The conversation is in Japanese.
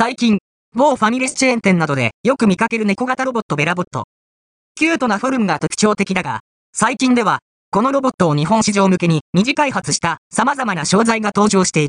最近、某ファミレスチェーン店などでよく見かける猫型ロボット BellaBot。キュートなフォルムが特徴的だが、最近では、このロボットを日本市場向けに二次開発した様々な商材が登場している。